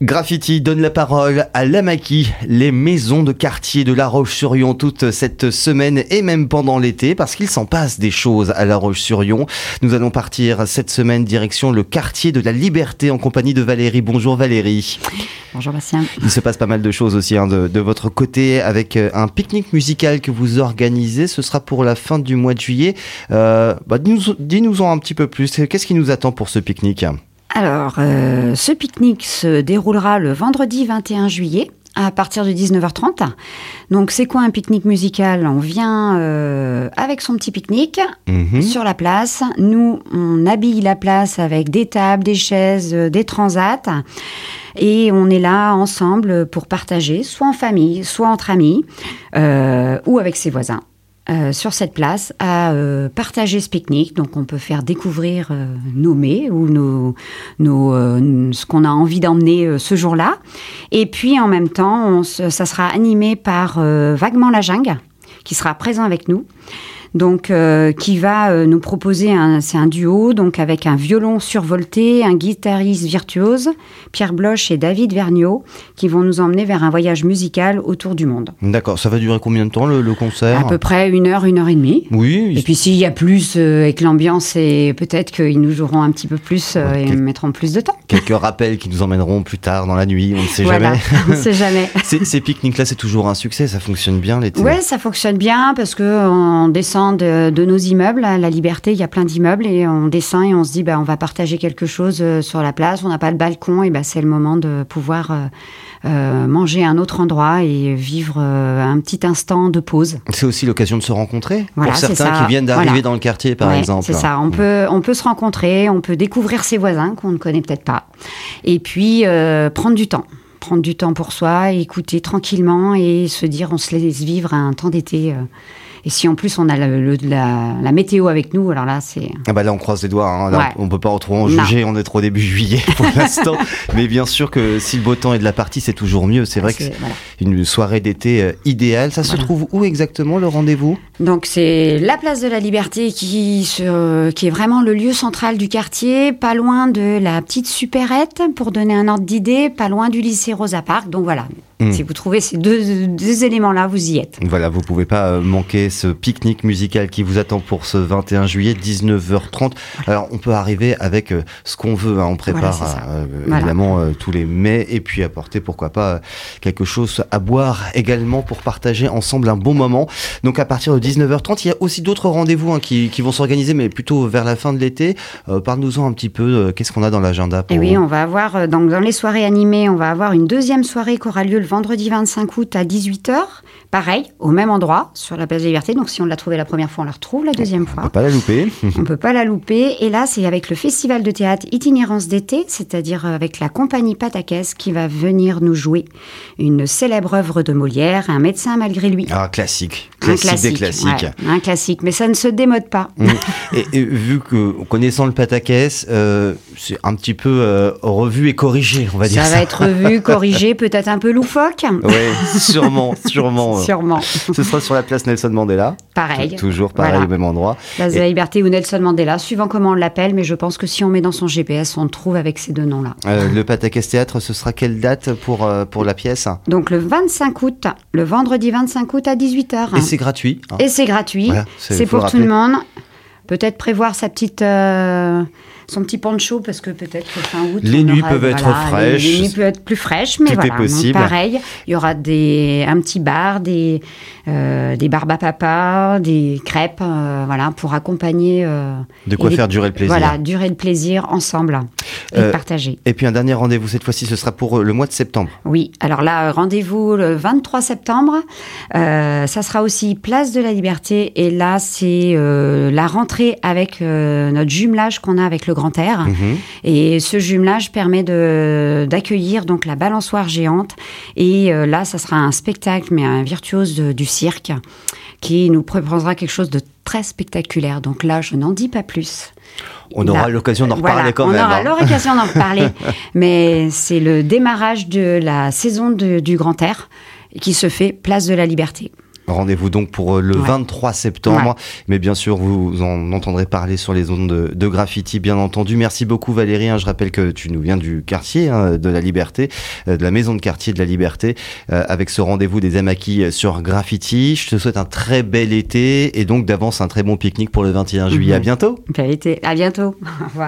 Graffiti donne la parole à l'Amaki, les maisons de quartier de La Roche-sur-Yon toute cette semaine et même pendant l'été parce qu'il s'en passe des choses à La Roche-sur-Yon. Nous allons partir cette semaine direction le quartier de la Liberté en compagnie de Valérie. Bonjour Valérie. Bonjour Bastien. Il se passe pas mal de choses aussi hein, de, votre côté avec euh, un pique-nique musical que vous organisez. Ce sera pour la fin du mois de juillet. Euh, bah, Dis-nous en un petit peu plus. Qu'est-ce qui nous attend pour ce pique-nique? Alors, euh, ce pique-nique se déroulera le vendredi 21 juillet à partir de 19h30. Donc c'est quoi un pique-nique musical? On vient euh, avec son petit pique-nique mhm. sur la place. Nous, on habille la place avec des tables, des chaises, euh, des transats. Et on est là ensemble pour partager, soit en famille, soit entre amis, ou avec ses voisins. Euh, sur cette place à euh, partager ce pique-nique. Donc on peut faire découvrir euh, nos mets ou nos, nos ce qu'on a envie d'emmener ce jour-là. Et puis en même temps, on, ça sera animé par Vaguement la Jungle qui sera présent avec nous donc euh, qui va euh, nous proposer un, c'est un duo donc avec un violon survolté, un guitariste virtuose, Pierre Bloch et David Vergniaud, qui vont nous emmener vers un voyage musical autour du monde. D'accord, ça va durer combien de temps le, concert À peu près une heure, une heure et demie. Oui. Et puis s'il y a plus euh, et que l'ambiance peut-être qu'ils nous joueront un petit peu plus et mettront plus de temps. Quelques rappels qui nous emmèneront plus tard dans la nuit, on ne sait jamais. on ne sait jamais. ces, pique-niques là, c'est toujours un succès, ça fonctionne bien l'été. Oui, ça fonctionne bien parce que on descend de, nos immeubles. À la Liberté, il y a plein d'immeubles et on descend et on se dit, bah, on va partager quelque chose euh, sur la place. On n'a pas de balcon et bah, c'est le moment de pouvoir euh, euh, manger à un autre endroit et vivre un petit instant de pause. C'est aussi l'occasion de se rencontrer pour certains qui viennent d'arriver dans le quartier, par exemple. C'est ça. On peut, on peut se rencontrer, on peut découvrir ses voisins qu'on ne connaît peut-être pas, et puis prendre du temps prendre du temps pour soi, écouter tranquillement et se dire on se laisse vivre un temps d'été et si en plus on a la, météo avec nous, alors là c'est. Ah bah là on croise les doigts. Hein. On peut pas trop en juger. On est trop début juillet pour l'instant. Mais bien sûr que si le beau temps est de la partie, c'est toujours mieux. C'est vrai que c'est une soirée d'été euh, idéale. Ça se trouve où exactement le rendez-vous? Donc c'est la place de la Liberté qui, qui est vraiment le lieu central du quartier, pas loin de la petite supérette pour donner un ordre d'idée, pas loin du lycée Rosa Park. Donc voilà, Hmm. Si vous trouvez ces deux, éléments-là, vous y êtes. Voilà, vous pouvez pas euh, manquer ce pique-nique musical qui vous attend pour ce 21 juillet, 19h30. Alors, on peut arriver avec euh, ce qu'on veut. Hein. On prépare euh, évidemment tous les mets et puis apporter, pourquoi pas, quelque chose à boire également pour partager ensemble un bon moment. Donc, à partir de 19h30, il y a aussi d'autres rendez-vous hein, qui, vont s'organiser, mais plutôt vers la fin de l'été. Parle-nous-en un petit peu. Qu'est-ce qu'on a dans l'agenda Et eh oui, on va avoir, donc, dans les soirées animées, on va avoir une deuxième soirée qui aura lieu le vendredi 25 août à 18h. Pareil, au même endroit, sur la place de Liberté. Donc si on l'a trouvé la première fois, on la retrouve la deuxième fois. On peut pas la louper. on peut pas la louper. Et là, c'est avec le festival de théâtre Itinérance d'été, c'est-à-dire avec la compagnie Patakès qui va venir nous jouer une célèbre œuvre de Molière, Un médecin malgré lui. Ah, classique. Classique, un classique des classiques. un classique, mais ça ne se démode pas. Mm. et, vu que, connaissant le Patakès, euh, c'est un petit peu euh, revu et corrigé, on va dire ça. Ça va être revu, corrigé, peut-être un peu loufoque oui, sûrement, sûrement. sûrement. Ce sera sur la place Nelson Mandela. Pareil. Toujours pareil, au même endroit. Place de la Liberté ou Nelson Mandela, suivant comment on l'appelle, mais je pense que si on met dans son GPS, on trouve avec ces deux noms-là. Euh, le Patakès Théâtre, ce sera quelle date pour, euh, pour la pièce? Donc le 25 août, le vendredi 25 août à 18h. Et c'est gratuit. Hein. Et c'est gratuit. c'est pour tout le monde. Peut-être prévoir sa petite. Euh, son petit poncho parce que peut-être que fin août. Les nuits peuvent être fraîches. Les, nuits peuvent être plus fraîches, mais voilà. possible. pareil, il y aura des, un petit bar, des, euh, des barbes à papa, des crêpes, euh, voilà, pour accompagner. Euh, de quoi faire durer le plaisir. Voilà, durer le plaisir ensemble et partager. Et puis un dernier rendez-vous cette fois-ci, ce sera pour le mois de septembre. Oui, alors là, rendez-vous le 23 septembre. ça sera aussi Place de la Liberté et là, c'est la rentrée avec notre jumelage qu'on a avec le Grand Air. Mhm. Et ce jumelage permet d'accueillir donc la balançoire géante. Et euh, là, ça sera un spectacle, mais un virtuose du cirque, qui nous proposera quelque chose de très spectaculaire. Donc là, je n'en dis pas plus. On aura l'occasion d'en reparler quand même. On aura hein. l'occasion d'en reparler. mais c'est le démarrage de la saison du Grand Air qui se fait place de la Liberté. Rendez-vous donc pour le 23 septembre. Mais bien sûr, vous en entendrez parler sur les ondes de, graffiti, bien entendu. Merci beaucoup Valérie. Hein. Je rappelle que tu nous viens du quartier hein, de la Liberté, de la maison de quartier de la Liberté, avec ce rendez-vous des Amakis sur graffiti. Je te souhaite un très bel été et donc d'avance un très bon pique-nique pour le 21 juillet. À mhm. bientôt. Bel été. À bientôt. Au revoir.